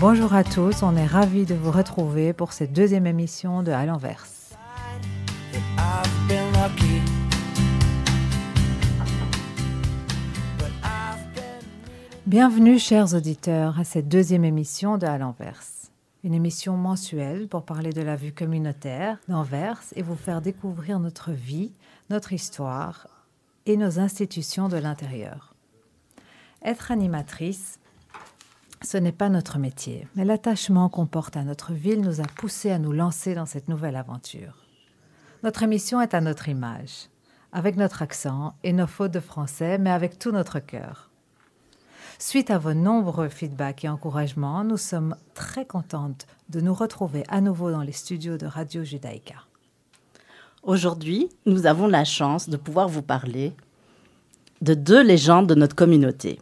Bonjour à tous, on est ravis de vous retrouver pour cette deuxième émission de À l'envers. Bienvenue chers auditeurs à cette deuxième émission de À l'envers. Une émission mensuelle pour parler de la vue communautaire d'Anvers et vous faire découvrir notre vie, notre histoire et nos institutions de l'intérieur. Être animatrice, ce n'est pas notre métier, mais l'attachement qu'on porte à notre ville nous a poussés à nous lancer dans cette nouvelle aventure. Notre émission est à notre image, avec notre accent et nos fautes de français, mais avec tout notre cœur. Suite à vos nombreux feedbacks et encouragements, nous sommes très contentes de nous retrouver à nouveau dans les studios de Radio Judaïka. Aujourd'hui, nous avons la chance de pouvoir vous parler de deux légendes de notre communauté.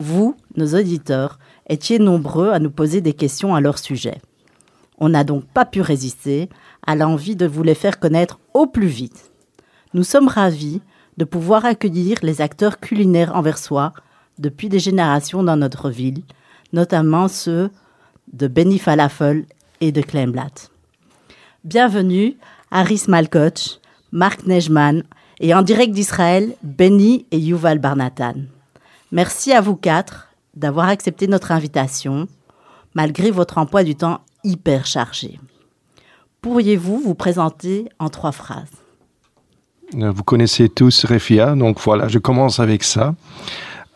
Vous, nos auditeurs, étiez nombreux à nous poser des questions à leur sujet. On n'a donc pas pu résister à l'envie de vous les faire connaître au plus vite. Nous sommes ravis de pouvoir accueillir les acteurs culinaires anversois depuis des générations dans notre ville, notamment ceux de Benny Falafel et de Kleinblatt. Bienvenue Haris Malkoch, Marc Nejman et en direct d'Israël, Benny et Yuval Barnatan. Merci à vous quatre d'avoir accepté notre invitation, malgré votre emploi du temps hyper chargé. Pourriez-vous vous présenter en trois phrases? Euh, Vous connaissez tous Refia, donc voilà, je commence avec ça.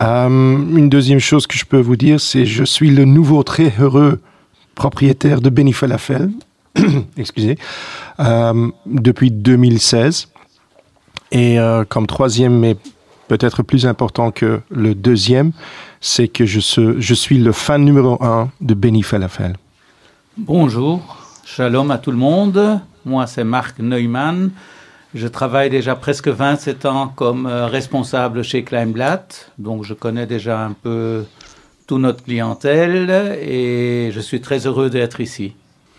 Euh, une deuxième chose que je peux vous dire, c'est je suis le nouveau très heureux propriétaire de Benny excusez, euh, depuis 2016. Et comme troisième, mais peut-être plus important que le deuxième, c'est que je, je, suis le fan numéro un de Benny Falafel. Bonjour, shalom à tout le monde. Moi, c'est Marc Neumann. Je travaille déjà presque 27 ans comme euh, responsable chez Kleinblatt, donc je connais déjà un peu toute notre clientèle et je suis très heureux d'être ici.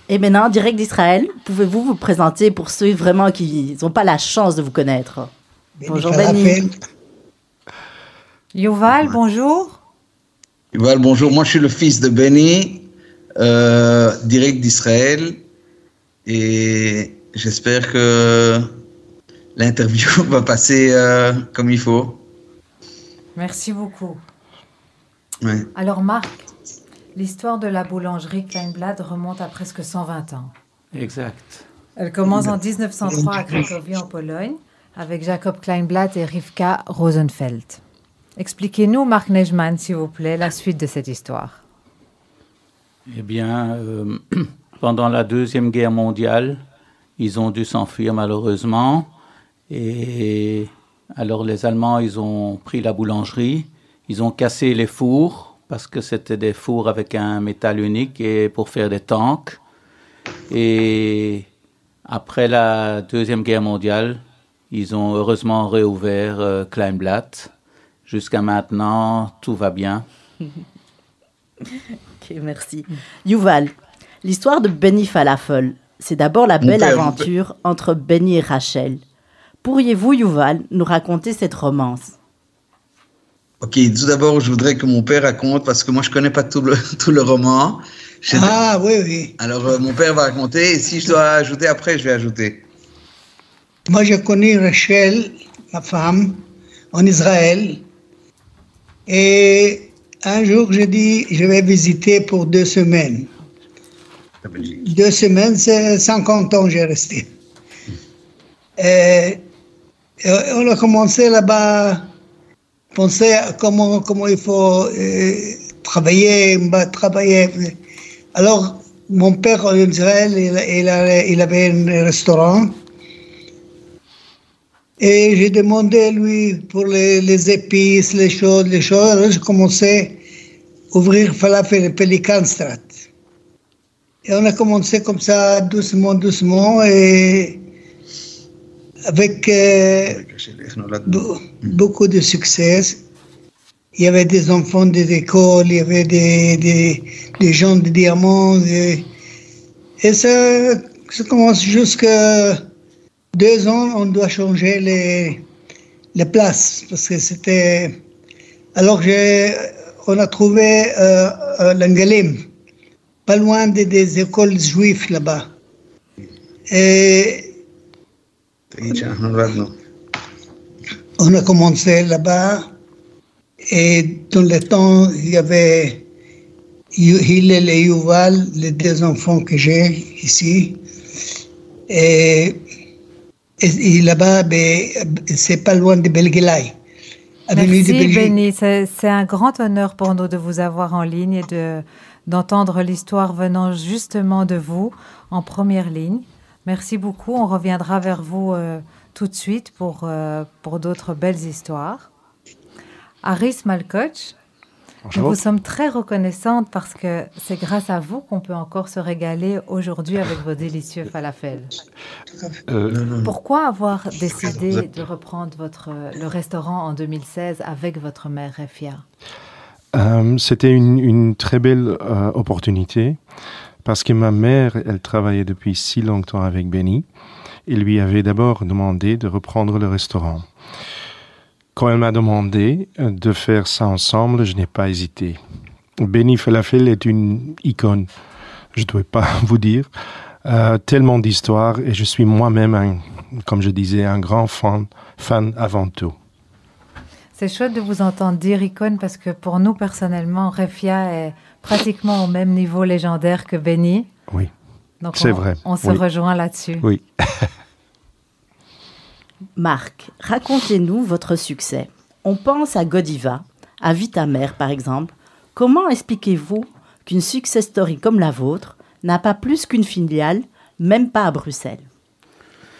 Et maintenant, direct d'Israël, pouvez-vous vous présenter pour ceux vraiment qui n'ont pas la chance de vous connaître? Bonjour Benny. Yuval, bonjour. Yuval, bonjour. Moi, je suis le fils de Benny, euh, direct d'Israël. Et j'espère que l'interview va passer euh, comme il faut. Merci beaucoup. Alors, Marc, l'histoire de la boulangerie Kleinblatt remonte à presque 120 ans. Exact. Elle commence en 1903 à Cracovie, en Pologne, avec Jacob Kleinblatt et Rivka Rosenfeld. Expliquez-nous, Marc Nejman, s'il vous plaît, la suite de cette histoire. Eh bien, euh, pendant la Deuxième Guerre mondiale, ils ont dû s'enfuir malheureusement. Et alors les Allemands, ils ont pris la boulangerie, ils ont cassé les fours parce que c'était des fours avec un métal unique et pour faire des tanks. Et après la Deuxième Guerre mondiale, ils ont heureusement réouvert euh, Kleinblatt Jusqu'à maintenant, tout va bien. ok, merci. Yuval, l'histoire de Benny Falafel, c'est d'abord la belle aventure entre Benny et Rachel. Pourriez-vous, Yuval, nous raconter cette romance? Ok, tout d'abord, je voudrais que mon père raconte, parce que moi, je connais pas tout le, tout le roman. Ah, oui, oui. Alors, euh, mon père va raconter, et si je dois ajouter après, je vais ajouter. Moi, je connais Rachel, ma femme, en Israël. Et un jour, j'ai dit, je vais visiter pour deux semaines. Deux semaines, c'est 50 ans j'ai resté. Et, on a commencé là-bas, penser à comment, comment il faut euh, travailler, travailler. Alors, mon père en Israël, il, il avait un restaurant. Et j'ai demandé lui pour les, épices, les choses, les choses. Alors j'ai commencé à ouvrir Falafel Pelican Strat. Et on a commencé comme ça, doucement, doucement, et avec euh, beaucoup de succès. Il y avait des enfants des écoles, il y avait des, des, gens de diamants. Et, et ça, ça commence jusqu'à deux ans, on doit changer les, les places parce que c'était. Alors, on a trouvé euh, euh pas loin des, des écoles juives là-bas. Et on a commencé là-bas et dans le temps, il y avait Hillel et Yuval, les deux enfants que j'ai ici. Et, et, là-bas, ben, c'est pas loin de Belgelai. Merci Béni, c'est un grand honneur pour nous de vous avoir en ligne et de d'entendre l'histoire venant justement de vous en première ligne. Merci beaucoup. On reviendra vers vous euh, tout de suite pour, euh, pour d'autres belles histoires. Aris Malkoch, nous vous sommes très reconnaissantes parce que c'est grâce à vous qu'on peut encore se régaler aujourd'hui avec vos délicieux falafels. Euh, Pourquoi avoir décidé de reprendre votre, le restaurant en 2016 avec votre mère Refia? Euh, C'était une, une, très belle euh, opportunité parce que ma mère, elle travaillait depuis si longtemps avec Benny et lui avait d'abord demandé de reprendre le restaurant. Quand elle m'a demandé euh, de faire ça ensemble, je n'ai pas hésité. Benny Falafel est une icône, je ne dois pas vous dire, euh, tellement d'histoires et je suis moi-même, comme je disais, un grand fan, fan avant tout. C'est chouette de vous entendre dire icône parce que pour nous personnellement, Refia est pratiquement au même niveau légendaire que Benny. Oui. C'est vrai. On se rejoint là-dessus. Oui. Marc, racontez-nous votre succès. On pense à Godiva, à Vitamer par exemple. Comment expliquez-vous qu'une success story comme la vôtre n'a pas plus qu'une filiale, même pas à Bruxelles?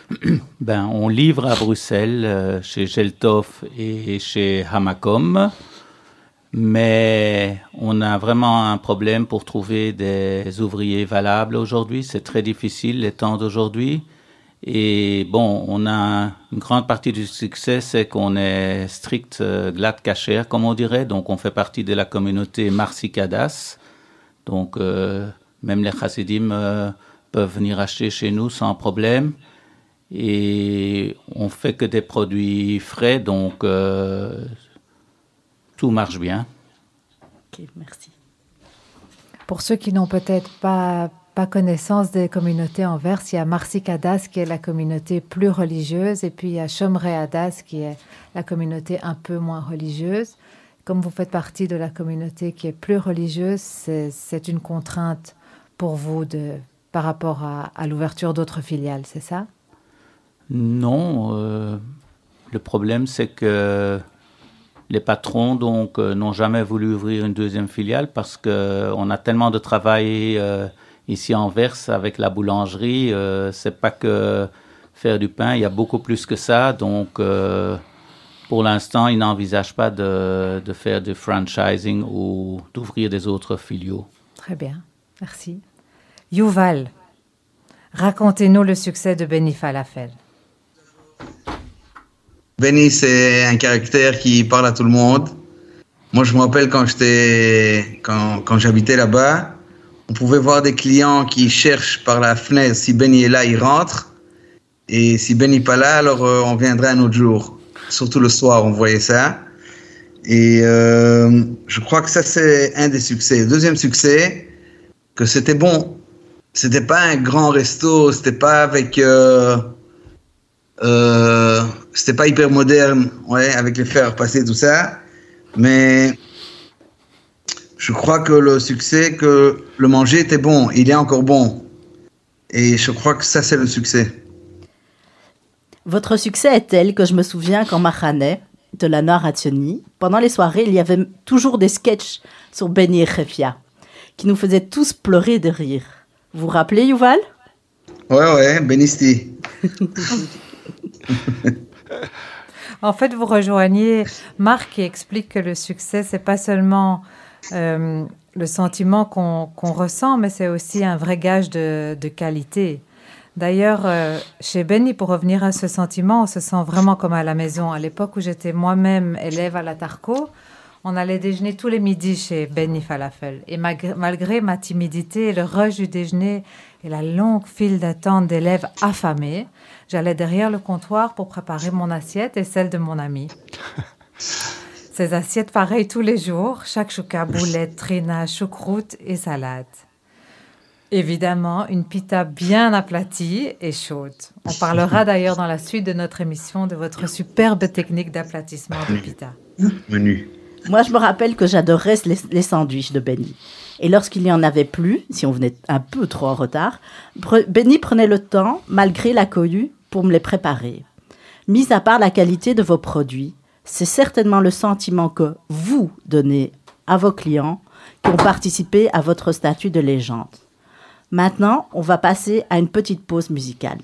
Ben, on livre à Bruxelles, euh, chez Geltov et chez Hamakom, mais on a vraiment un problème pour trouver des ouvriers valables aujourd'hui. C'est très difficile les temps d'aujourd'hui. Et bon, on a une grande partie du succès, c'est qu'on est strict euh, cacher, comme on dirait. Donc, on fait partie de la communauté Marsikadas. Donc, euh, même les chassidim euh, peuvent venir acheter chez nous sans problème. Et on fait que des produits frais, donc tout marche bien. Ok, merci. Pour ceux qui n'ont peut-être pas pas connaissance des communautés en Verse. Il y a Marsi Kadas qui est la communauté plus religieuse et puis il y a Shomre Adas qui est la communauté un peu moins religieuse. Comme vous faites partie de la communauté qui est plus religieuse, c'est une contrainte pour vous de, par rapport à, l'ouverture d'autres filiales, c'est ça? Non. Euh, le problème, c'est que les patrons donc euh, n'ont jamais voulu ouvrir une deuxième filiale parce qu'on a tellement de travail. Euh, Ici en Verse, avec la boulangerie, euh, c'est pas que faire du pain, il y a beaucoup plus que ça. Donc, euh, pour l'instant, ils n'envisagent pas de, de, faire du franchising ou d'ouvrir des autres filiaux. Très bien, merci. Yuval, racontez-nous le succès de Benny Falafel. Benny, c'est un caractère qui parle à tout le monde. Moi, je me rappelle quand j'étais, quand, quand j'habitais là-bas, on pouvait voir des clients qui cherchent par la fenêtre si Benny est là, ils rentrent. Et si Benny n'est pas là, alors euh, on viendrait un autre jour. Surtout le soir, on voyait ça. Et euh, je crois que ça, c'est un des succès. Deuxième succès, que c'était bon. C'était pas un grand resto, c'était pas avec. Euh, c'était pas hyper moderne, ouais, avec les fers passés, tout ça. Mais je crois que le succès, que le manger était bon, il est encore bon. Et je crois que ça, c'est le succès. Votre succès est tel que je me souviens qu'en Mahane, de la Narationi, pendant les soirées, il y avait toujours des sketchs sur Benny et Khefia, qui nous faisaient tous pleurer de rire. Vous vous rappelez, Yuval? Ouais, ouais, Benisti. en fait, vous rejoignez Marc qui explique que le succès, c'est pas seulement euh, le sentiment qu'on ressent, mais c'est aussi un vrai gage de, qualité. D'ailleurs, euh, chez Benny, pour revenir à ce sentiment, on se sent vraiment comme à la maison. À l'époque où j'étais moi-même élève à la Tarco, on allait déjeuner tous les midis chez Benny Falafel. Et malgré ma timidité, le rush du déjeuner et la longue file d'attente d'élèves affamés, j'allais derrière le comptoir pour préparer mon assiette et celle de mon ami. Ces assiettes pareilles tous les jours, chaque chouka, boulette, trina, choucroute et salade. Évidemment, une pita bien aplatie et chaude. On parlera d'ailleurs dans la suite de notre émission de votre superbe technique d'aplatissement de pita. Menu. Moi, je me rappelle que j'adorais les, les sandwichs de Benny. Et lorsqu'il n'y en avait plus, si on venait un peu trop en retard, pre- Benny prenait le temps, malgré la cohue, pour me les préparer. Mis à part la qualité de vos produits, c'est certainement le sentiment que vous donnez à vos clients qui ont participé à votre statut de légende. Maintenant, on va passer à une petite pause musicale.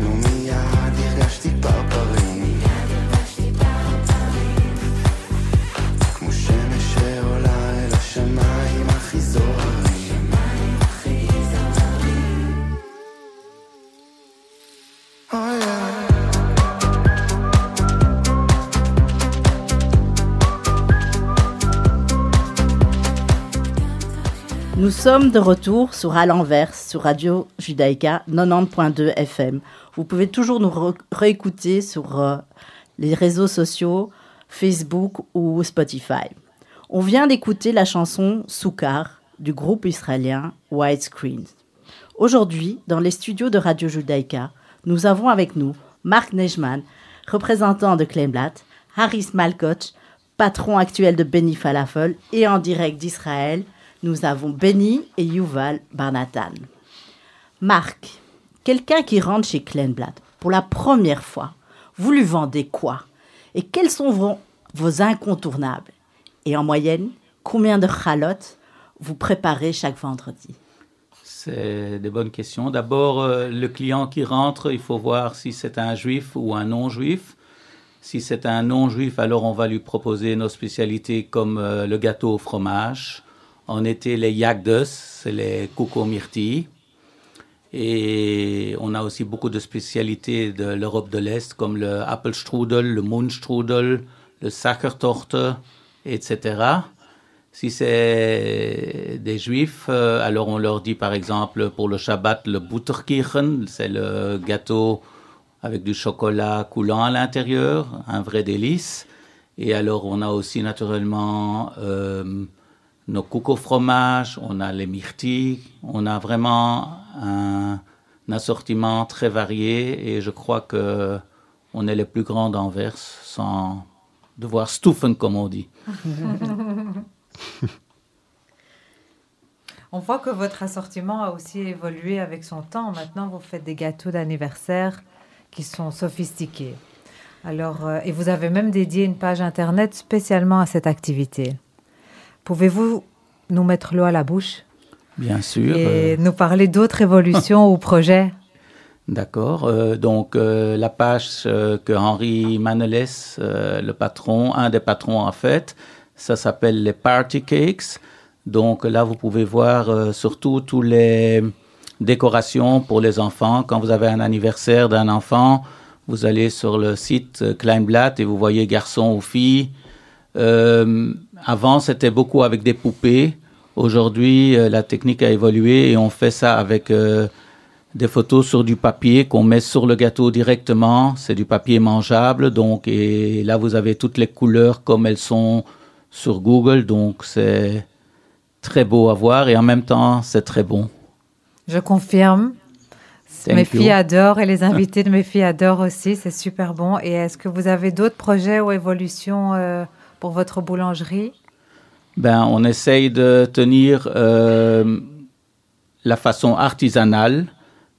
não me arrasta. Sommes de retour sur À l'envers, sur Radio Judaïka 90.2 FM. Vous pouvez toujours nous réécouter sur euh, les réseaux sociaux, Facebook ou Spotify. On vient d'écouter la chanson Soukar du groupe israélien Widescreen. Aujourd'hui, dans les studios de Radio Judaïka, nous avons avec nous Marc Nejman, représentant de Kleinblatt, Haris Malkoch, patron actuel de Benny Falafel, et en direct d'Israël, nous avons Benny et Yuval Barnatan. Marc, quelqu'un qui rentre chez Kleinblatt pour la première fois, vous lui vendez quoi? Et quels sont vos, incontournables? Et en moyenne, combien de chalotes vous préparez chaque vendredi? C'est des bonnes questions. D'abord, euh, le client qui rentre, il faut voir si c'est un juif ou un non-juif. Si c'est un non-juif, alors on va lui proposer nos spécialités comme euh, le gâteau au fromage. En été, les yagdes, c'est les myrtilles. Et on a aussi beaucoup de spécialités de l'Europe de l'Est, comme le Apfelstrudel, le Mundstrudel, le Sachertorte, etc. Si c'est des juifs, euh, alors on leur dit par exemple pour le Shabbat le Butterkirchen, c'est le gâteau avec du chocolat coulant à l'intérieur, un vrai délice. Et alors on a aussi naturellement euh, nos coco fromages, on a les myrtilles, on a vraiment un, un assortiment très varié et je crois que on est les plus grands d'Anvers sans devoir stuffen comme on dit. On voit que votre assortiment a aussi évolué avec son temps. Maintenant, vous faites des gâteaux d'anniversaire qui sont sophistiqués. Alors, euh, et vous avez même dédié une page internet spécialement à cette activité. Pouvez-vous nous mettre l'eau à la bouche? Bien sûr. et euh, nous parler d'autres évolutions ou projets? D'accord. Euh, donc euh, la page que Henri Maneles, euh, le patron, un des patrons en fait, ça s'appelle les Party Cakes. Donc là, vous pouvez voir surtout tous les décorations pour les enfants. Quand vous avez un anniversaire d'un enfant, vous allez sur le site Kleinblatt et vous voyez garçon ou fille. Avant, c'était beaucoup avec des poupées. Aujourd'hui, euh, la technique a évolué et on fait ça avec euh, des photos sur du papier qu'on met sur le gâteau directement. C'est du papier mangeable, donc et là vous avez toutes les couleurs comme elles sont sur Google, donc c'est très beau à voir et en même temps c'est très bon. Je confirme. Thank mes you. filles adorent et les invités de mes filles adorent aussi. C'est super bon. Et est-ce que vous avez d'autres projets ou évolutions euh, pour votre boulangerie? Ben, on essaye de tenir euh, la façon artisanale.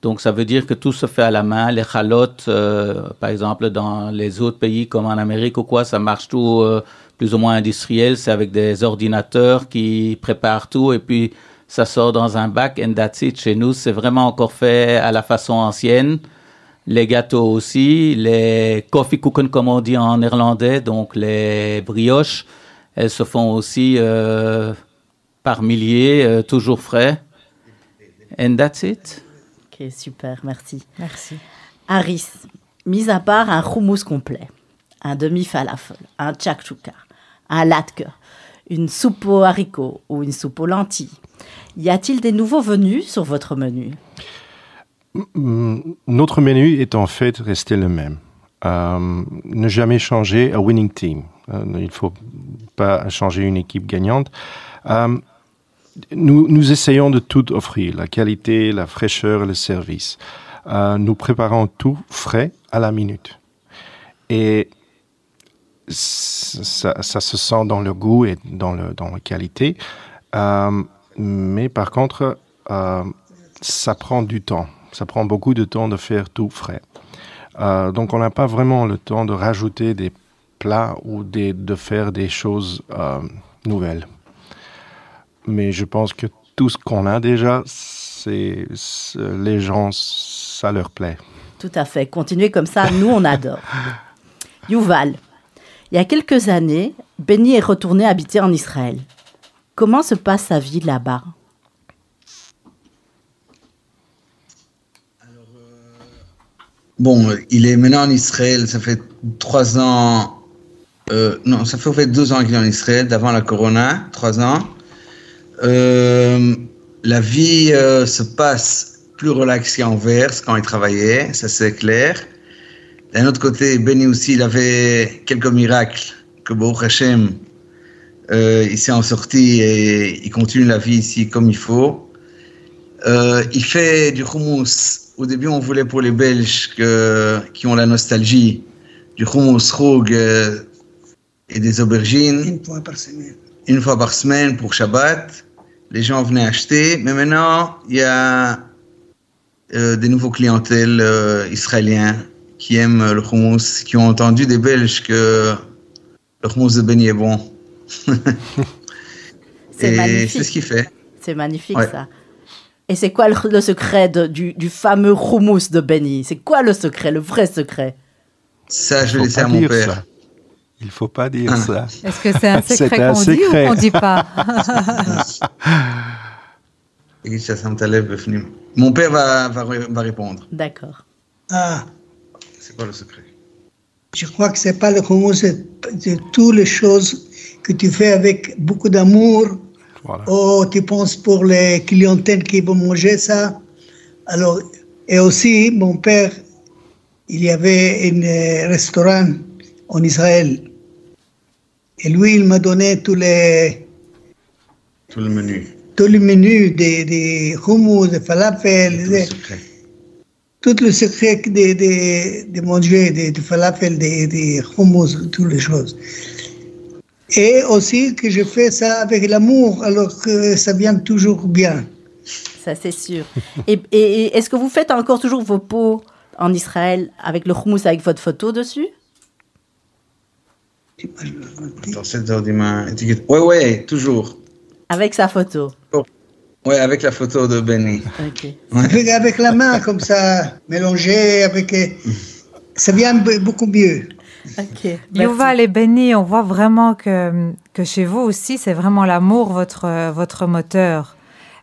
Donc, ça veut dire que tout se fait à la main. Les chalotes, euh, par exemple, dans les autres pays comme en Amérique ou quoi, ça marche tout euh, plus ou moins industriel. C'est avec des ordinateurs qui préparent tout et puis ça sort dans un bac and that's it. Chez nous, c'est vraiment encore fait à la façon ancienne. Les gâteaux aussi, les coffee kuchen comme on dit en néerlandais, donc les brioches, elles se font aussi euh, par milliers, euh, toujours frais. And that's it. Ok, super, merci. Merci. Harris, mis à part un hummus complet, un demi-falafel, un chakchouka, un latke, une soupe aux haricots ou une soupe aux lentilles, y a-t-il des nouveaux venus sur votre menu? Notre menu est en fait resté le même. Euh, ne jamais changer un winning team. Euh, il ne faut pas changer une équipe gagnante. Euh, nous, essayons de tout offrir, la qualité, la fraîcheur, le service. Nous préparons tout frais à la minute. Et ça, se sent dans le goût et dans, la qualité. Mais par contre, ça prend du temps. Ça prend beaucoup de temps de faire tout frais. Euh, donc on n'a pas vraiment le temps de rajouter des plats ou des- de faire des choses euh, nouvelles. Mais je pense que tout ce qu'on a déjà, c'est c'est- les gens, ça leur plaît. Tout à fait, continuez comme ça, nous on adore. Yuval, il y a quelques années, Benny est retourné habiter en Israël. Comment se passe sa vie là-bas? Bon, il est maintenant en Israël, ça fait trois ans. euh, non, ça fait deux ans qu'il est en Israël, d'avant la Corona, trois ans. Euh, la vie euh, se passe plus relax qu'à Anvers quand il travaillait, ça c'est clair. D'un autre côté, Benny aussi, il avait quelques miracles que Baruch Hashem, il s'est en sorti et il continue la vie ici comme il faut. Il fait du hummus. Au début, on voulait pour les Belges que- qui ont la nostalgie du hummus roug euh, et des aubergines Une fois par semaine. une fois par semaine pour Shabbat. Les gens venaient acheter. Mais maintenant, il y a euh, des nouveaux clientèles euh, israéliens qui aiment le hummus, qui ont entendu des Belges que le hummus de Benny est bon. C'est magnifique. c'est ce qu'il fait. C'est magnifique Ouais. ça. Et c'est quoi le, secret du, fameux houmous de Benny? C'est quoi le secret, le vrai secret? Ça, je vais laisser à mon père. Ça. Il faut pas dire ah. ça. Est-ce que c'est un secret qu'on dit ou qu'on ne dit pas? Mon père va, répondre. D'accord. Ah. C'est quoi le secret? Je crois que c'est pas le houmous c'est toutes les choses que tu fais avec beaucoup d'amour, voilà. Oh, tu penses pour les clientèles qui vont manger ça? Alors, et aussi, mon père, il y avait un euh, restaurant en Israël. Et lui, il m'a donné tous les, Tout le menu. tous les menus des, des hummus, des falafel, Tout le des- secret. tout le secret de, de, de manger, des de falafel, des des hummus, toutes les choses. Et aussi que je fais ça avec l'amour, alors que ça vient toujours bien. Ça, c'est sûr. et et- et est-ce que vous faites encore toujours vos pots en Israël avec le hummus avec votre photo dessus? Dans 7 heures du matin. étiquette. Ouais, ouais, toujours. Avec sa photo. Ouais, avec la photo de Benny. Avec, avec la main, comme ça, mélanger avec. euh, Ça vient be- beaucoup mieux. Ok. Yuval et Benny, on voit vraiment que, que chez vous aussi, c'est vraiment l'amour votre, votre moteur.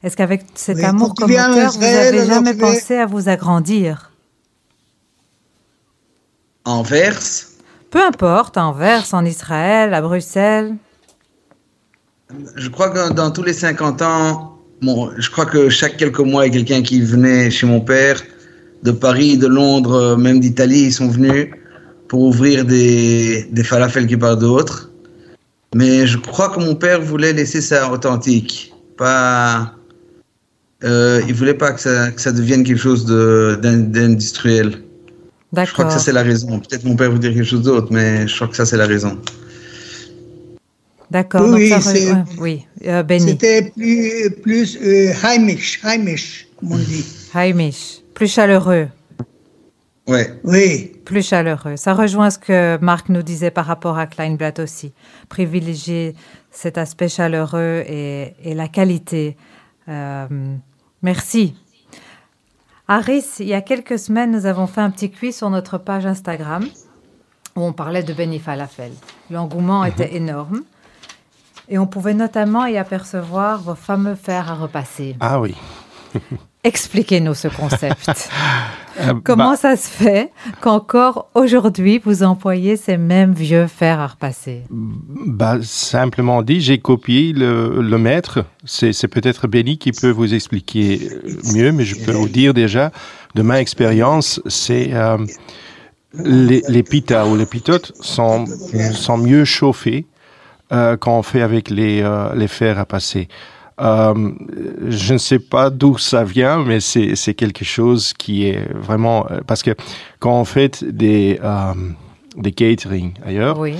Est-ce qu'avec cet Oui, amour comme en moteur, vous Israël, avez alors jamais pensé à vous agrandir? Anvers, Peu importe, en Verse, en Israël, à Bruxelles. je crois que dans tous les 50 ans, bon, je crois que chaque quelques mois, il y a quelqu'un qui venait chez mon père, de Paris, de Londres, même d'Italie, ils sont venus pour ouvrir des, des falafels qui parlent d'autres. Mais je crois que mon père voulait laisser ça authentique. Pas, euh, il voulait pas que ça, que ça devienne quelque chose d'industriel. Je crois que ça, c'est la raison. Peut-être mon père veut dire quelque chose d'autre, mais je crois que ça, c'est la raison. D'accord. Oui, re-. Euh. C'était plus, plus euh, heimisch, heimisch, comme on dit. Haimish. Plus chaleureux. Ouais. Oui, Plus chaleureux. Ça rejoint ce que Marc nous disait par rapport à Kleinblatt aussi. Privilégier cet aspect chaleureux et, et la qualité. Euh, merci. Aris, il y a quelques semaines, nous avons fait un petit quiz sur notre page Instagram où on parlait de Benny Falafel. L'engouement était énorme et on pouvait notamment y apercevoir vos fameux fers à repasser. Ah oui. Expliquez-nous ce concept. Euh, Comment bah, ça se fait qu'encore aujourd'hui, vous employez ces mêmes vieux fers à repasser? Bah, Simplement dit, j'ai copié le, le maître. C'est peut-être Benny qui peut vous expliquer mieux, mais je peux vous dire déjà, de ma expérience, c'est euh, les, les pitas ou les pitotes sont, sont mieux chauffés euh, quand on fait avec les, euh, les fers à passer. Euh, je ne sais pas d'où ça vient, mais c'est quelque chose qui est vraiment euh, parce que quand on fait des euh, des catering ailleurs, Oui.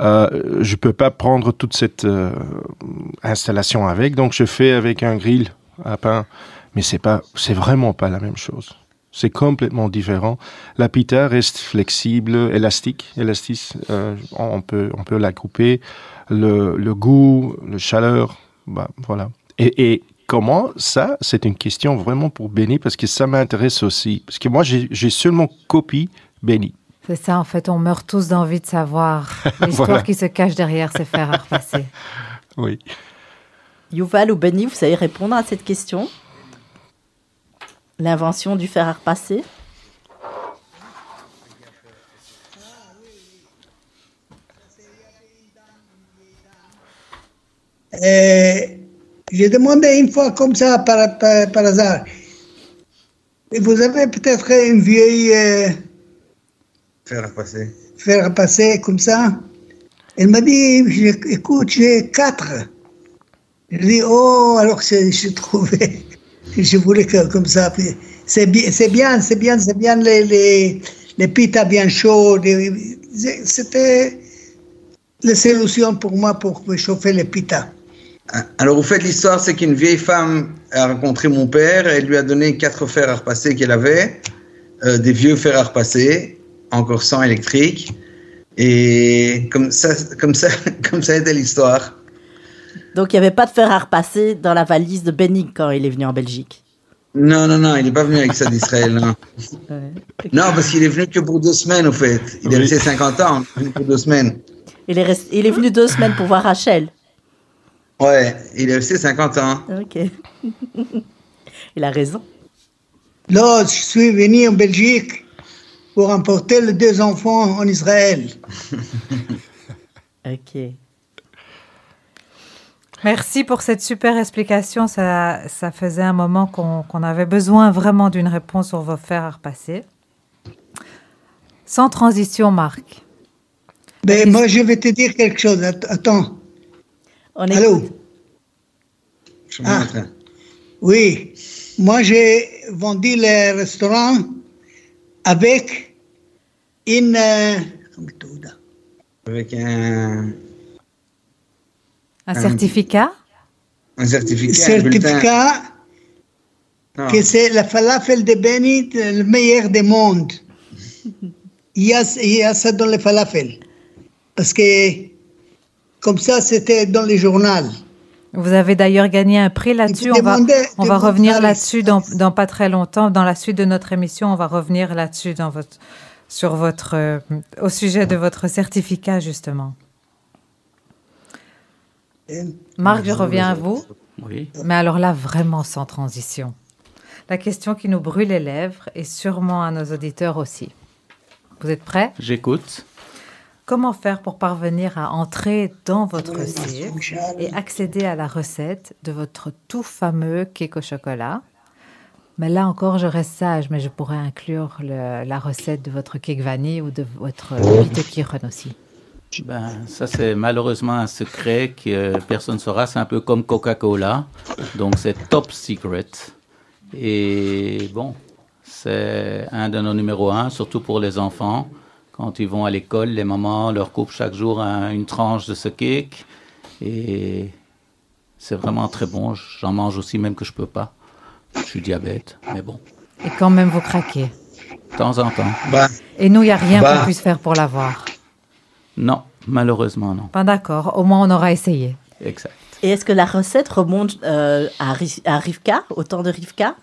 euh, je peux pas prendre toute cette installation avec, donc je fais avec un grill à pain, mais c'est pas, c'est vraiment pas la même chose. C'est complètement différent. La pita reste flexible, élastique, élastique. on peut, on peut la couper. Le, le goût, le chaleur, bah voilà. Et, et comment ça C'est une question vraiment pour Benny parce que ça m'intéresse aussi. Parce que moi, j'ai seulement copié Benny. C'est ça, en fait, on meurt tous d'envie de savoir l'histoire Voilà. qui se cache derrière ces fers à repasser. Oui. Yuval ou Benny, vous savez répondre à cette question? L'invention du fer à repasser? Euh, j'ai demandé une fois comme ça par, par, par hasard. Et Vous avez peut-être une vieille euh, Faire passer. à passer comme ça Elle m'a dit, écoute, j'ai quatre. Je dis, oh, alors c'est- j'ai trouvé. Je voulais que comme ça. C'est bien, c'est bien, c'est bien, les, les, les pitas bien chaudes. C'était la solution pour moi pour chauffer les pitas. Alors, au fait, l'histoire, c'est qu'une vieille femme a rencontré mon père et elle lui a donné quatre fers à repasser qu'elle avait, euh, des vieux fers à repasser, encore sans électrique. Et comme ça, comme ça, comme ça était l'histoire. Donc il n'y avait pas de fer à repasser dans la valise de Benny quand il est venu en Belgique. Non, non, non, il n'est pas venu avec ça d'Israël. Non. non, parce qu'il est venu que pour deux semaines, au fait. Il est Oui. resté 50 ans, il est venu pour deux semaines. Il est, rest- il est venu deux semaines pour voir Rachel. Ouais, il est resté 50 ans. Ok. il a raison. Là, je suis venu en Belgique pour emporter les deux enfants en Israël. Ok. Merci pour cette super explication. Ça, ça faisait un moment qu'on qu'on avait besoin vraiment d'une réponse sur vos fers à repasser. Sans transition, Marc. Mais moi, je vais te dire quelque chose. Att- Attends. On Allô? train. Oui. Moi, j'ai vendu le restaurant avec une. euh? Avec un, Un certificat? Un certificat. certificat Non. que c'est la falafel de Beni, le meilleur du monde. Il y a, il y a ça dans le falafel. Parce que, comme ça, c'était dans le journal. Vous avez d'ailleurs gagné un prix là-dessus. On va, on revenir là-dessus dans, pas très longtemps. Dans la suite de notre émission, on va revenir là-dessus dans votre, sur votre, euh, au sujet de votre certificat, justement. Marc, je reviens à vous. Oui. Mais alors là, vraiment sans transition. La question qui nous brûle les lèvres et sûrement à nos auditeurs aussi. Vous êtes prêts? J'écoute. Comment faire pour parvenir à entrer dans votre site et accéder à la recette de votre tout fameux cake au chocolat? Mais là encore, je reste sage, mais je pourrais inclure le- la recette de votre cake vanille ou de votre bitekiron aussi. Ben, ça, c'est malheureusement un secret que euh, personne ne saura. C'est un peu comme Coca-Cola. Donc, c'est top secret. Et bon, c'est un de nos numéros un, surtout pour les enfants. Quand ils vont à l'école, les mamans leur coupent chaque jour un- une tranche de ce cake. Et c'est vraiment très bon. J'en mange aussi, même que je peux pas. Je suis diabète, mais bon, Et quand même, vous craquez. de temps en temps. Bah, Et nous, il n'y a rien Bah. qu'on puisse faire pour l'avoir. Non, malheureusement, non. Pas d'accord, au moins on aura essayé. Exact. Et est-ce que la recette remonte euh, à Rivka, au temps de Rivka?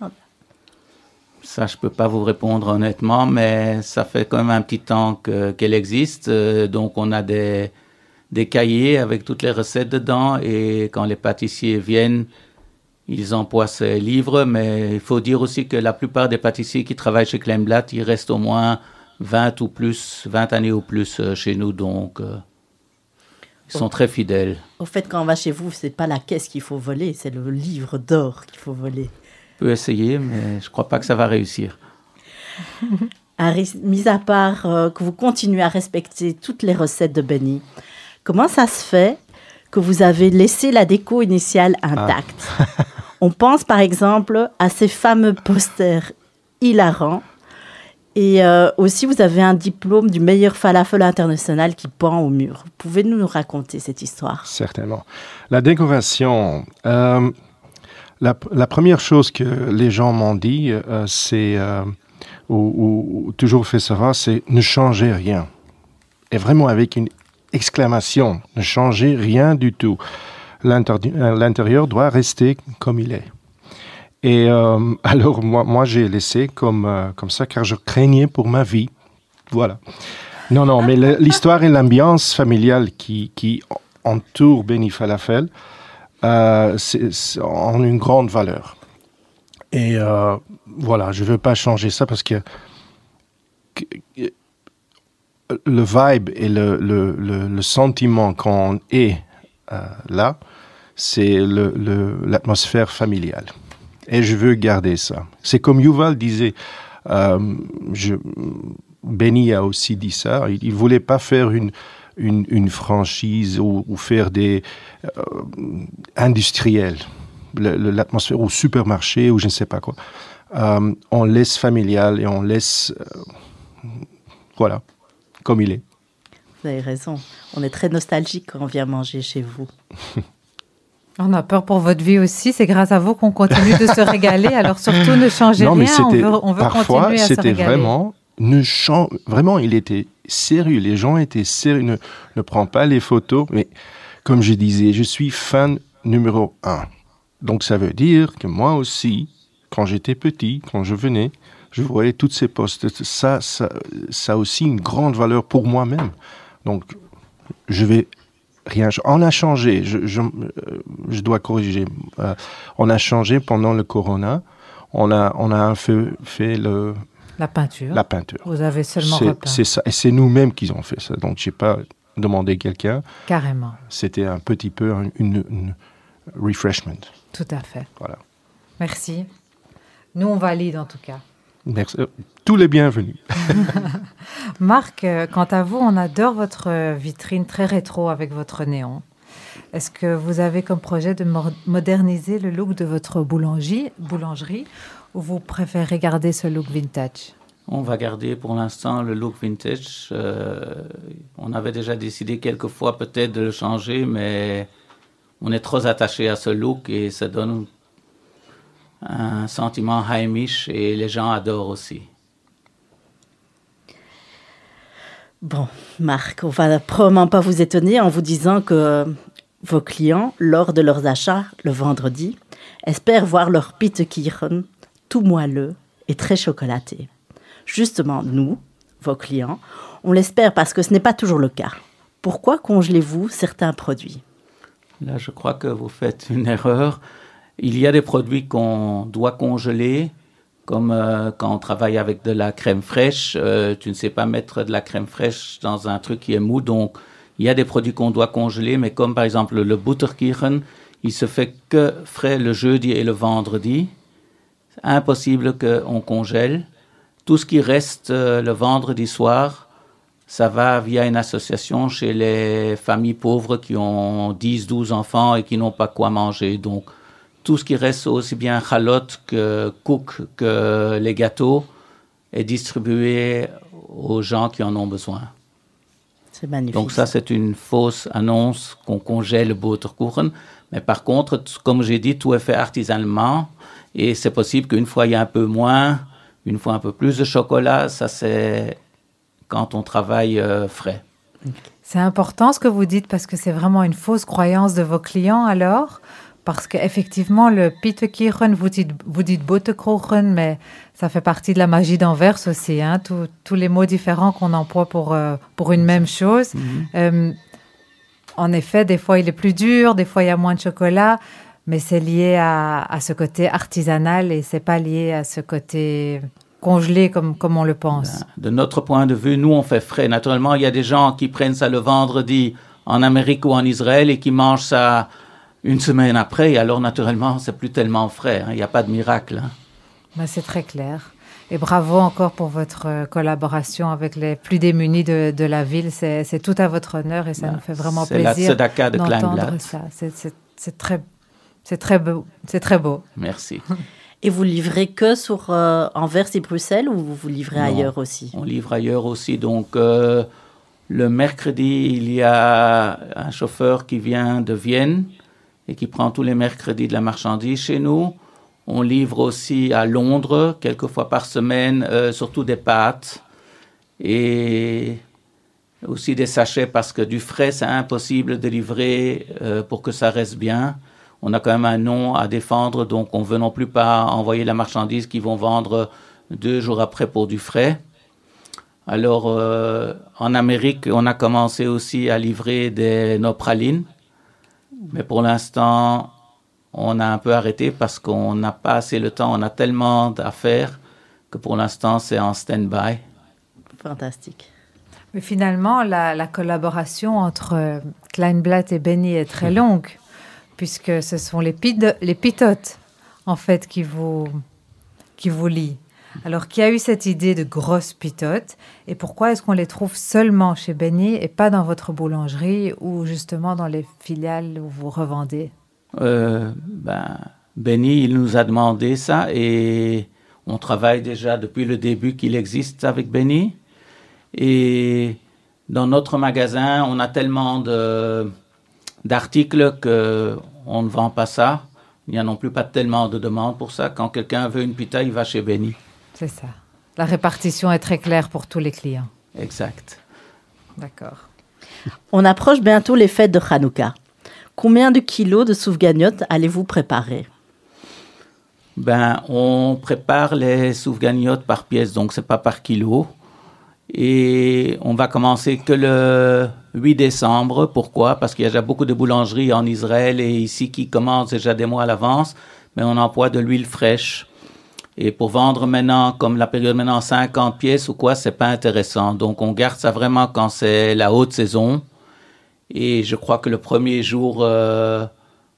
Ça, je peux pas vous répondre honnêtement, mais ça fait quand même un petit temps que- qu'elle existe. Euh, donc, on a des, des cahiers avec toutes les recettes dedans. Et quand les pâtissiers viennent, ils emploient ces livres. Mais il faut dire aussi que la plupart des pâtissiers qui travaillent chez Kleinblatt, ils restent au moins 20 ou plus, 20 années ou plus euh, chez nous. Donc, euh, ils sont très fidèles. Au fait, quand on va chez vous, c'est pas la caisse qu'il faut voler, c'est le livre d'or qu'il faut voler. On peut essayer, mais je crois pas que ça va réussir. À mis à part euh, que vous continuez à respecter toutes les recettes de Benny, comment ça se fait que vous avez laissé la déco initiale intacte? On pense par exemple à ces fameux posters hilarants. Et euh, aussi, vous avez un diplôme du meilleur falafel international qui pend au mur. Pouvez-nous nous raconter cette histoire? Certainement. La décoration, euh, la, première chose que les gens m'ont dit, euh, c'est, euh, ou, ou- ou toujours fait savoir, c'est ne changez rien. Et vraiment avec une exclamation, ne changez rien du tout. Euh, L'intérieur doit rester comme il est. Et alors, moi, moi j'ai laissé comme, comme ça car je craignais pour ma vie. Voilà. Non, non, mais l'histoire et l'ambiance familiale qui, qui entoure Benny Falafel euh, ont une grande valeur. Et euh, voilà, je ne veux pas changer ça parce que, le vibe et le, le, sentiment qu'on est euh, là, c'est l'atmosphère familiale. Et je veux garder ça. C'est comme Yuval disait, Benny a aussi dit ça, il ne voulait pas faire une, une, une franchise ou, ou faire des euh, industriels, l'atmosphère au supermarché ou je ne sais pas quoi. Euh, on laisse familial et on laisse, euh, voilà, comme il est. Vous avez raison. On est très nostalgique quand on vient manger chez vous. On a peur pour votre vie aussi, c'est grâce à vous qu'on continue de se régaler, alors surtout ne changez non, mais rien, on c'était veut, on veut parfois continuer à se c'était régaler. vraiment ne chan- vraiment il était sérieux. Les gens étaient sérieux. Ne, ne prends pas les photos, mais comme je disais, je suis fan numéro un. Donc ça veut dire que moi aussi, quand j'étais petit, quand je venais, je voyais toutes ces postes. Ça, ça, ça a aussi une grande valeur pour moi-même. Donc je vais rien. On a changé. Je, je, euh, dois corriger. Euh, on a changé pendant le corona. On a, on a peu fait le, La peinture. la peinture. Vous avez seulement repeint. c'est ça. Et c'est nous-mêmes qui ont fait ça. Donc, j'ai pas demandé quelqu'un. Carrément, C'était un petit peu un- une, une refreshment. tout à fait. Voilà. Merci. Nous, on valide en tout cas. Merci. Tous les bienvenus. Marc, euh, quant à vous, on adore votre euh, vitrine très rétro avec votre néon. Est-ce que vous avez comme projet de mo- moderniser le look de votre boulangerie, boulangerie ou vous préférez garder ce look vintage? On va garder pour l'instant le look vintage. Euh, on avait déjà décidé quelquefois peut-être de le changer, mais on est trop attaché à ce look et ça donne un sentiment Heimish et les gens adorent aussi. Bon, Marc, on va probablement pas vous étonner en vous disant que vos clients, lors de leurs achats le vendredi, espèrent voir leur Pittekiren tout moelleux et très chocolaté. Justement, nous, vos clients, on l'espère parce que ce n'est pas toujours le cas. Pourquoi congelez-vous certains produits? Là, je crois que vous faites une erreur. Il y a des produits qu'on doit congeler Comme euh, quand on travaille avec de la crème fraîche, euh, tu ne sais pas mettre de la crème fraîche dans un truc qui est mou. Donc, il y a des produits qu'on doit congeler, mais comme par exemple le Butterkuchen, il se fait que frais le jeudi et le vendredi. Impossible qu'on congèle. Tout ce qui reste euh, le vendredi soir, ça va via une association chez les familles pauvres qui ont 10, 12 enfants et qui n'ont pas quoi manger. Donc, tout ce qui reste, aussi bien chalotte que cook que les gâteaux, est distribué aux gens qui en ont besoin. C'est magnifique. Donc ça, c'est une fausse annonce qu'on congèle le Butterkuchen. Mais par contre, comme j'ai dit, tout est fait artisanalement. Et c'est possible qu'une fois, il y a un peu moins, une fois un peu plus de chocolat. Ça, c'est quand on travaille euh, frais. C'est important ce que vous dites parce que c'est vraiment une fausse croyance de vos clients alors. Parce qu'effectivement, le Pittekirchen, vous dites, vous dites mais ça fait partie de la magie d'Anvers aussi. Hein, tous- tous les mots différents qu'on emploie pour, euh, pour une même chose. Euh, en effet, des fois, il est plus dur, des fois, il y a moins de chocolat, mais c'est lié à, à ce côté artisanal et c'est pas lié à ce côté congelé comme, comme on le pense. De notre point de vue, nous, on fait frais. Naturellement, il y a des gens qui prennent ça le vendredi en Amérique ou en Israël et qui mangent ça une semaine après. Et alors, naturellement, c'est plus tellement frais. hein. Il n'y a pas de miracle. hein. Ben, c'est très clair. Et bravo encore pour votre euh, collaboration avec les plus démunis de, de la ville. C'est c'est tout à votre honneur et ça Ben, nous fait vraiment c'est la plaisir d'entendre Kleinblatt. ça. C'est- C'est c'est très, c'est très beau. C'est très beau. Merci. Et vous livrez que sur euh, Anvers et Bruxelles ou vous vous livrez Non. ailleurs aussi? On livre ailleurs aussi. Donc, euh, le mercredi, il y a un chauffeur qui vient de Vienne et qui prend tous les mercredis de la marchandise chez nous. On livre aussi à Londres, quelques fois par semaine, euh, surtout des pâtes et aussi des sachets parce que du frais, c'est impossible de livrer euh, pour que ça reste bien. On a quand même un nom à défendre, donc on veut non plus pas envoyer la marchandise qu'ils vont vendre deux jours après pour du frais. Alors, euh, en Amérique, on a commencé aussi à livrer des, nos pralines. Mais pour l'instant, on a un peu arrêté parce qu'on n'a pas assez le temps. On a tellement d'affaires que pour l'instant, c'est en stand-by. Fantastique. Mais finalement, la, la collaboration entre euh, Kleinblatt et Benny est très longue, puisque ce sont les, pid- les pitotes, en fait, qui vous, qui vous lient. Alors, qui a eu cette idée de grosses pitotes et pourquoi est-ce qu'on les trouve seulement chez Benny et pas dans votre boulangerie ou justement dans les filiales où vous revendez? Euh, ben, Benny, il nous a demandé ça et on travaille déjà depuis le début qu'il existe avec Benny. Et dans notre magasin, on a tellement d'articles que on ne vend pas ça. Il n'y a non plus pas tellement de demandes pour ça. Quand quelqu'un veut une pita, il va chez Benny. C'est ça. La répartition est très claire pour tous les clients. Exact. D'accord. On approche bientôt les fêtes de Hanouka. Combien de kilos de soufgagnottes allez-vous préparer? Ben, on prépare les soufgagnottes par pièce, donc c'est pas par kilo. Et on va commencer que le 8 décembre. Pourquoi? Parce qu'il y a déjà beaucoup de boulangeries en Israël et ici qui commencent déjà des mois à l'avance, mais on emploie de l'huile fraîche. Et pour vendre maintenant, comme la période maintenant, 50 pièces ou quoi, c'est pas intéressant. Donc on garde ça vraiment quand c'est la haute saison. Et je crois que le premier jour euh,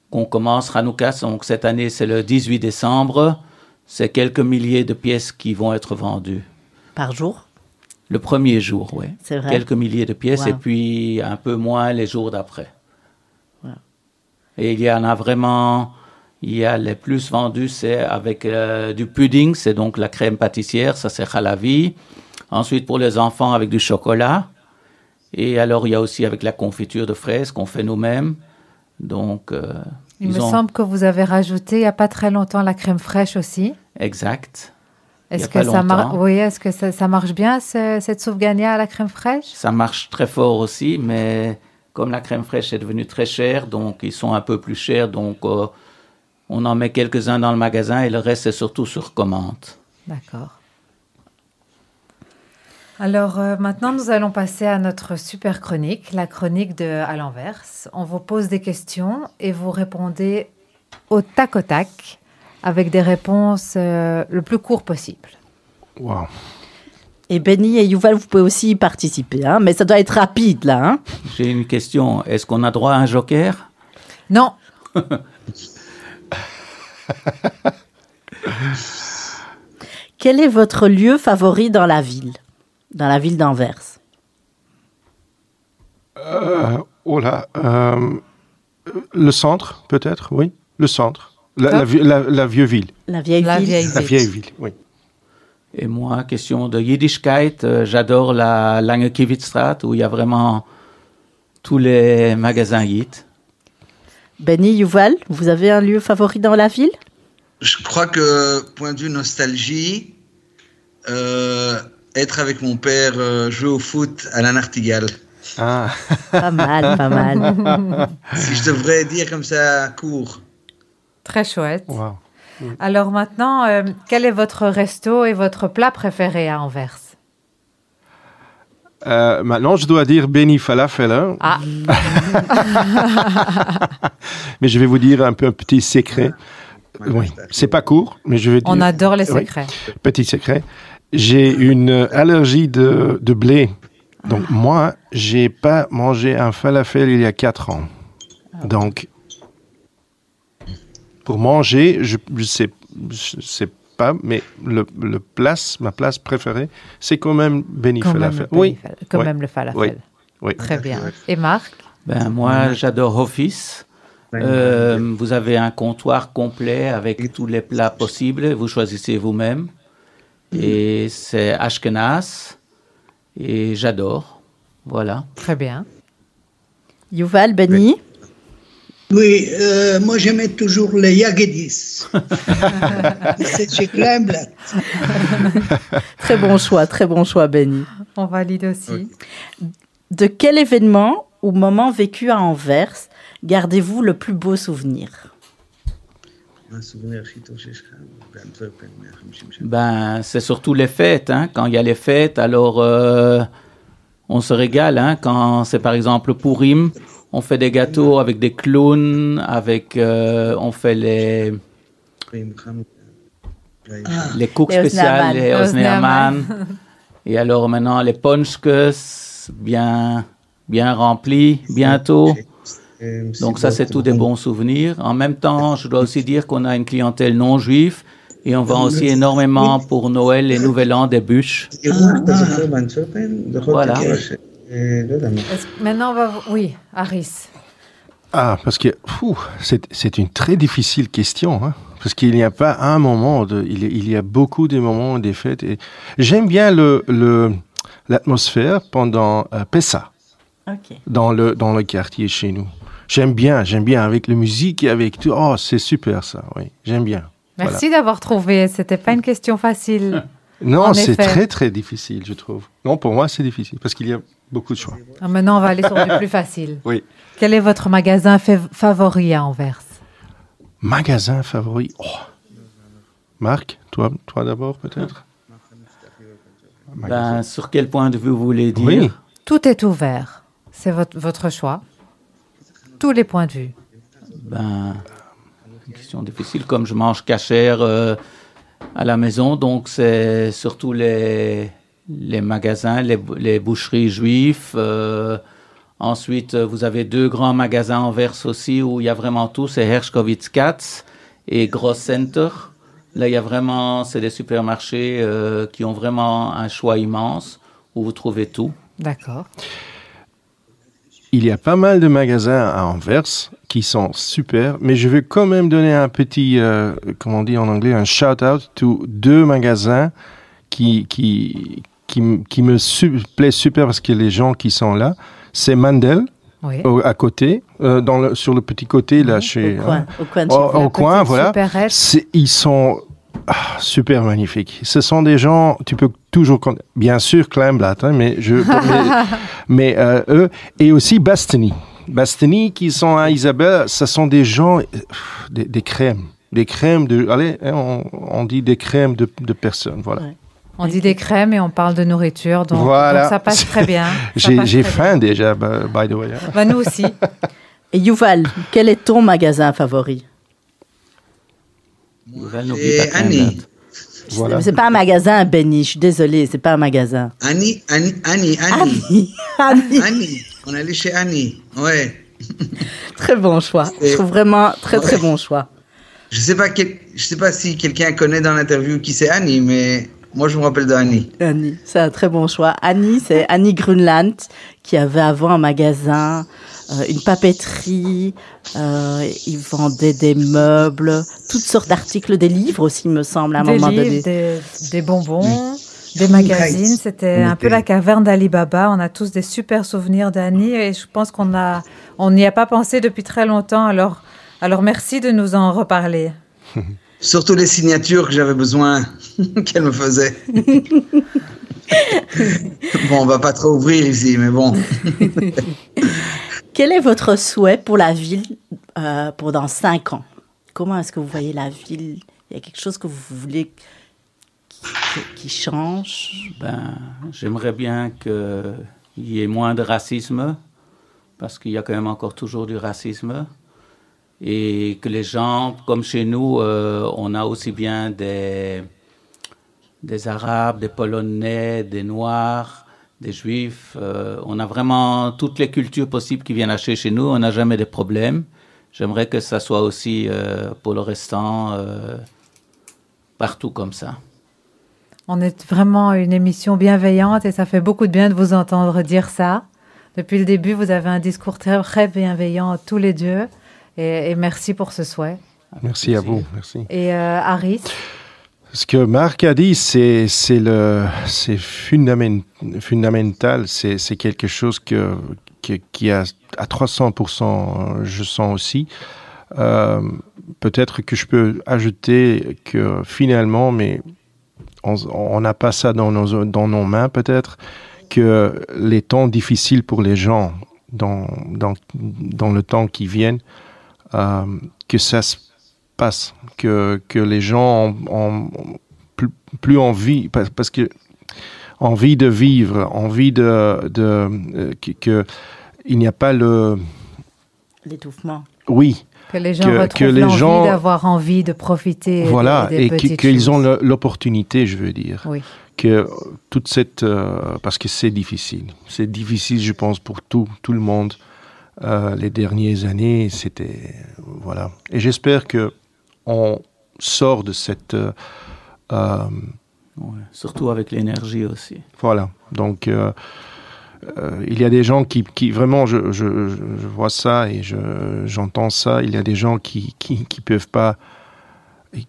qu'on commence Hanouka, donc cette année c'est le 18 décembre, c'est quelques milliers de pièces qui vont être vendues. Par jour? Le premier jour, oui. C'est vrai. Quelques milliers de pièces Wow. et puis un peu moins les jours d'après. Wow. Et il y en a vraiment, il y a les plus vendus, c'est avec euh, du pudding, c'est donc la crème pâtissière, ça c'est halavi. Ensuite pour les enfants avec du chocolat. Et alors il y a aussi avec la confiture de fraises qu'on fait nous-mêmes. Donc, euh, Il me ont- semble que vous avez rajouté il n'y a pas très longtemps la crème fraîche aussi. Exact. Est-ce a que, ça mar- oui, est-ce que ça, ça marche bien, ce- cette sauvegagnat à la crème fraîche? Ça marche très fort aussi, mais comme la crème fraîche est devenue très chère, donc ils sont un peu plus chers, donc euh, on en met quelques-uns dans le magasin et le reste c'est surtout sur commande. D'accord. Alors euh, maintenant, nous allons passer à notre super chronique, la chronique de À l'envers. On vous pose des questions et vous répondez au tac au tac avec des réponses euh, le plus court possible. Wow. Et Benny et Yuval, vous pouvez aussi y participer, hein, mais ça doit être rapide là. Hein. J'ai une question. Est-ce qu'on a droit à un joker? Non, Quel est votre lieu favori dans la ville? Dans la ville d'Anvers Euh, oh là. euh, le centre, peut-être, oui. Le centre. La, la, vi- la- la vieux ville. La vieille la ville vieille La vieille ville, oui. Et moi, question de Yiddishkeit, euh, j'adore la Langekiewicz-Straat où il y a vraiment tous les magasins Yid. Benny, Yuval, vous avez un lieu favori dans la ville? Je crois que, point de vue nostalgie, euh, être avec mon père, euh, jouer au foot à la Nartigale. Ah, Pas mal, pas mal. Si je devrais dire comme ça, court. Très chouette. wow. Alors maintenant, euh, quel est votre resto et votre plat préféré à Anvers? Euh, maintenant, je dois dire Benny Falafel. hein. Ah, Mais je vais vous dire un peu un petit secret. Oui, c'est pas court, mais je vais dire. on adore les Oui. secrets. Petit secret. J'ai une allergie de, de blé. Donc, moi, j'ai pas mangé un falafel il y a 4 ans. Donc, pour manger, je, je sais, je sais pas, mais le, le place, ma place préférée, c'est quand même Benny Quand Falafel. Oui. Quand oui, même le falafel. oui, oui. Très bien. Et Marc? Ben, moi, j'adore Office. Euh, vous avez un comptoir complet avec tous les plats possibles. Vous choisissez vous-même. Et c'est Ashkenaz. Et j'adore. Voilà. Très bien. Yuval, Benny? Oui, oui, euh, moi j'aimais toujours les Yagedis. C'est chez Kleinblatt. très bon choix, très bon choix, Benny. On valide aussi. De quel événement ou moment vécu à Anvers gardez-vous le plus beau souvenir? Ben, c'est surtout les fêtes. Hein. Quand il y a les fêtes, alors euh, on se régale. Hein. Quand c'est par exemple Pourim, on fait des gâteaux avec des clowns, avec euh, on fait les les cooks spéciales, les osneaman. Et alors maintenant les punchkes, bien bien remplis bientôt. Donc ça c'est tous des bons souvenirs. En même temps, je dois aussi dire qu'on a une clientèle non juive. Et on vend aussi énormément pour Noël et Nouvel An des bûches. Voilà. Maintenant. Oui, Harris. Ah, parce que c'est une très difficile question. Hein. Parce qu'il n'y a pas un moment, de, il, il, y a beaucoup de moments, des fêtes. J'aime bien l'atmosphère le, pendant euh, Pessa, okay. dans, le, dans le quartier chez nous. J'aime bien, j'aime bien avec la musique et avec tout. Oh, c'est super ça, oui, j'aime bien. Merci d'avoir trouvé, c'était pas une question facile. Non, c'est très très difficile, je trouve. Non, pour moi, c'est difficile parce qu'il y a beaucoup de choix. Ah, Maintenant, on va aller sur du plus facile. Oui. Quel est votre magasin fa- favori à Anvers? Magasin favori. Oh. Marc, toi, toi d'abord peut-être? Ben, sur quel point de vue vous voulez dire? Oui. Tout est ouvert. C'est votre, votre choix. Tous les points de vue. Ben, une question difficile. Comme je mange cachère euh, à la maison, donc c'est surtout les, les magasins, les, bou- les boucheries juives. euh, ensuite, euh, vous avez deux grands magasins en Anvers aussi où il y a vraiment tout. C'est Herschkowitz Katz et Gross Center. Là, il y a vraiment, c'est des supermarchés euh, qui ont vraiment un choix immense où vous trouvez tout. D'accord. Il y a pas mal de magasins à Anvers qui sont super, mais je vais quand même donner un petit, euh, comment on dit en anglais, un shout-out to deux magasins qui, qui, qui, me su- plaisent super parce que les gens qui sont là, c'est Mandel, Oui. au- à côté, euh, dans le, sur le petit côté, là, chez... Au coin, hein. au coin Au- vous. au coin, voilà. Ils sont ah, super magnifiques. Ce sont des gens, tu peux toujours, bien sûr, Kleinblatt, hein, mais je, mais, mais, euh, eux, et aussi Bastini. Bastini qui sont à Isabelle, ce sont des gens, des, des crèmes, des crèmes de, allez, hein, on, on dit des crèmes de, de personnes, voilà. Ouais. On dit des crèmes et on parle de nourriture. Donc, Voilà. donc ça passe très bien. J'ai faim déjà, by by the way. hein. Bah, nous aussi. Et Yuval, quel est ton magasin favori? Nouvelle n'oublie Et pas Annie. Voilà. C'est pas un magasin, Benny. Je suis désolée, c'est pas un magasin. Annie, Annie, Annie, Annie. Annie. Annie. On est allé chez Annie. Ouais. Très bon choix. Je trouve vraiment très très bon choix. Je sais pas quel- je sais pas si quelqu'un connaît dans l'interview qui c'est Annie, mais moi je me rappelle de Annie. Annie, c'est un très bon choix. Annie, c'est Annie Grunland qui avait avant un magasin, euh, une papeterie, euh, ils vendaient des meubles, toutes sortes d'articles, des livres aussi, il me semble, à un des moment livres, donné. des, des bonbons, des magazines. C'était un peu la caverne d'Ali Baba. On a tous des super souvenirs d'Annie et je pense qu'on a, on n'y a pas pensé depuis très longtemps. Alors, alors merci de nous en reparler. Surtout les signatures que j'avais besoin qu'elle me faisait. bon, on va pas trop ouvrir ici, mais bon. Quel est votre souhait pour la ville euh, pour dans cinq ans? Comment est-ce que vous voyez la ville? Il y a quelque chose que vous voulez qui, qui- qui change? Ben, j'aimerais bien qu'il y ait moins de racisme, parce qu'il y a quand même encore toujours du racisme. Et que les gens, comme chez nous, euh, on a aussi bien des, des Arabes, des Polonais, des Noirs, des Juifs. euh, on a vraiment toutes les cultures possibles qui viennent acheter chez nous. On n'a jamais de problème. J'aimerais que ça soit aussi euh, pour le restant partout comme ça. On est vraiment une émission bienveillante et ça fait beaucoup de bien de vous entendre dire ça. Depuis le début, vous avez un discours très, très bienveillant tous les deux et, et merci pour ce souhait. Merci à vous. Merci. Et euh, Harris, Ce que Marc a dit, c'est c'est le c'est fundamen- fondamental. C'est c'est quelque chose que, que- qui a à 300%, je sens aussi. Euh, Peut-être que je peux ajouter que finalement, mais on on n'a pas ça dans nos dans nos mains peut-être que les temps difficiles pour les gens dans dans dans le temps qui viennent, euh, que ça se passe, que, que les gens ont, ont plus, plus envie, parce, parce que envie de vivre, envie de, de euh, que, que il n'y a pas le L'étouffement. oui, que les gens Que- retrouvent que les gens- d'avoir envie de profiter des- voilà, des, et que- petites qu'ils ont l'opportunité, je veux dire, Oui. que toute cette euh, parce que c'est difficile, c'est difficile, je pense, pour tout tout le monde. Euh, les dernières années, c'était voilà, et j'espère que on sort de cette euh, euh, Ouais, Surtout avec l'énergie aussi. Voilà. Donc, euh, euh, il y a des gens qui, qui vraiment, je, je, vois ça et je- j'entends ça. Il y a des gens qui, qui, qui peuvent pas,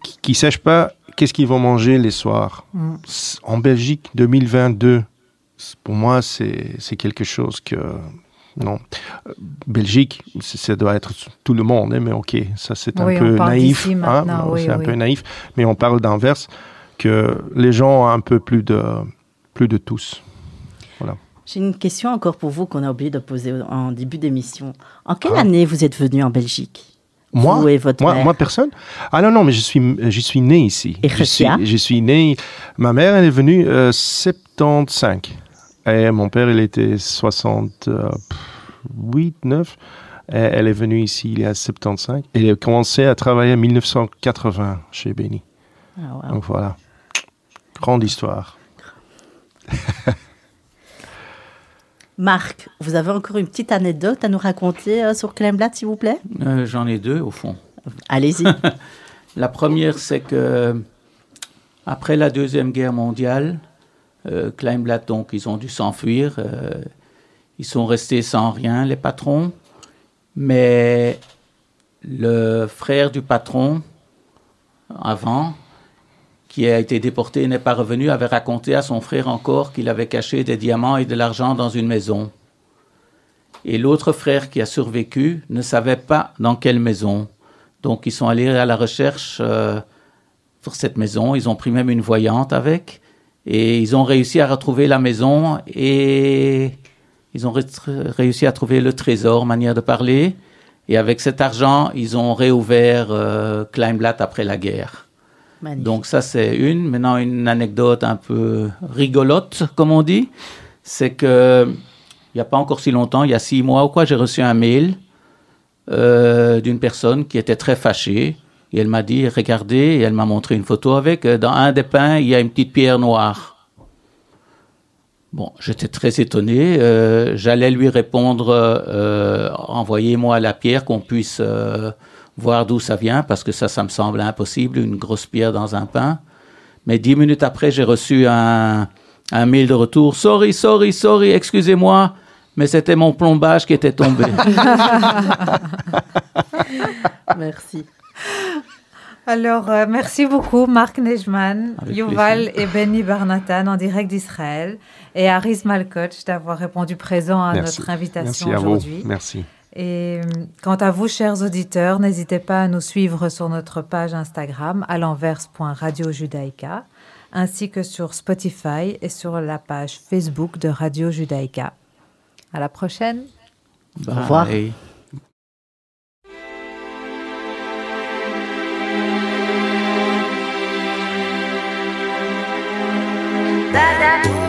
qui, qui sachent pas qu'est-ce qu'ils vont manger les soirs. Mm. En Belgique, 2022, c- pour moi, c'est c'est quelque chose que non. Euh, Belgique, ça doit être tout le monde, hein, mais ok, ça c'est un Oui, peu naïf. hein, oui, c'est un peu naïf, mais on parle d'inverse que les gens ont un peu plus de plus de tous. J'ai une question encore pour vous qu'on a oublié de poser au- en début d'émission. En quelle Ah. année vous êtes venu en Belgique? Moi, Vous et votre moi, mère? moi, personne? Ah non, non, mais je suis, je suis né ici. Et je suis, je suis né. Ma mère, elle est venue euh, 75. Et mon père, il était 68, 9. Et elle est venue ici il y a 75. Et elle a commencé à travailler en 1980 chez Benny. Ah, wow. Donc voilà. Grande histoire. Marc, vous avez encore une petite anecdote à nous raconter euh, sur Kleinblatt, s'il vous plaît? Euh, J'en ai deux au fond. Allez-y. La première, c'est que après la deuxième guerre mondiale, euh, Kleinblatt, donc, ils ont dû s'enfuir. euh, ils sont restés sans rien, les patrons. Mais le frère du patron, avant, qui a été déporté et n'est pas revenu, avait raconté à son frère encore qu'il avait caché des diamants et de l'argent dans une maison. Et l'autre frère qui a survécu ne savait pas dans quelle maison. Donc ils sont allés à la recherche euh, pour cette maison. Ils ont pris même une voyante avec. Et ils ont réussi à retrouver la maison et ils ont ré- réussi à trouver le trésor, manière de parler. Et avec cet argent, ils ont réouvert euh, Kleinblatt après la guerre. Magnifique. Donc ça, c'est une. Maintenant, une anecdote un peu rigolote, comme on dit, c'est que il n'y a pas encore si longtemps, il y a six mois ou quoi, j'ai reçu un mail euh, d'une personne qui était très fâchée Et elle m'a dit, regardez, et elle m'a montré une photo avec, euh, dans un des pains, il y a une petite pierre noire. Bon, j'étais très étonné. Euh, J'allais lui répondre, euh, envoyez-moi la pierre qu'on puisse euh, voir d'où ça vient, parce que ça, ça me semble impossible, une grosse pierre dans un pain. Mais dix minutes après, j'ai reçu un, un mail de retour. Sorry, sorry, sorry, excusez-moi, mais c'était mon plombage qui était tombé. Merci. Alors, euh, merci beaucoup, Marc Nejman, Yuval et Benny Barnatan en direct d'Israël et Aris Malkoch d'avoir répondu présent à Merci. notre invitation aujourd'hui. Merci. Et euh, quant à vous, chers auditeurs, n'hésitez pas à nous suivre sur notre page Instagram à l'envers.radiojudaïka, ainsi que sur Spotify et sur la page Facebook de Radio Judaïka. À la prochaine. Au revoir. That. da.